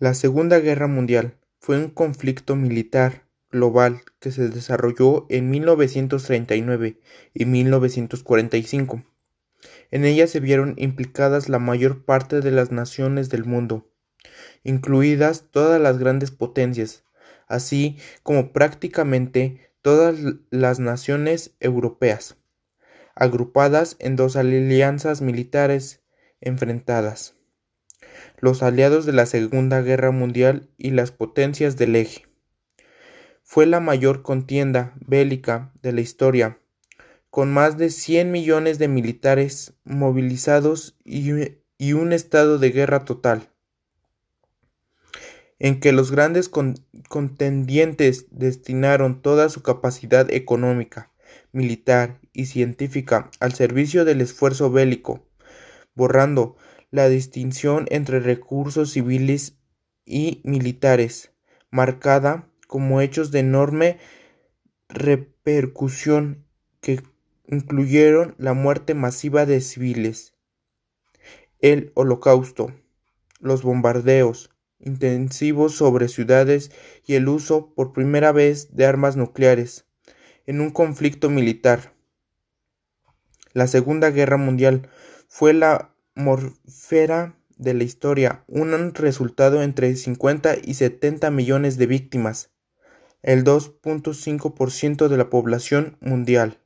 La Segunda Guerra Mundial fue un conflicto militar global que se desarrolló en 1939 y 1945. En ella se vieron implicadas la mayor parte de las naciones del mundo, incluidas todas las grandes potencias, así como prácticamente todas las naciones europeas, agrupadas en dos alianzas militares enfrentadas los aliados de la Segunda Guerra Mundial y las potencias del eje. Fue la mayor contienda bélica de la historia, con más de 100 millones de militares movilizados y, un estado de guerra total, en que los grandes contendientes destinaron toda su capacidad económica, militar y científica al servicio del esfuerzo bélico, borrando la distinción entre recursos civiles y militares, marcada como hechos de enorme repercusión que incluyeron la muerte masiva de civiles, el holocausto, los bombardeos intensivos sobre ciudades y el uso por primera vez de armas nucleares en un conflicto militar. La Segunda Guerra Mundial fue la morfera de la historia, un resultado entre 50 y 70 millones de víctimas, el 2.5% de la población mundial.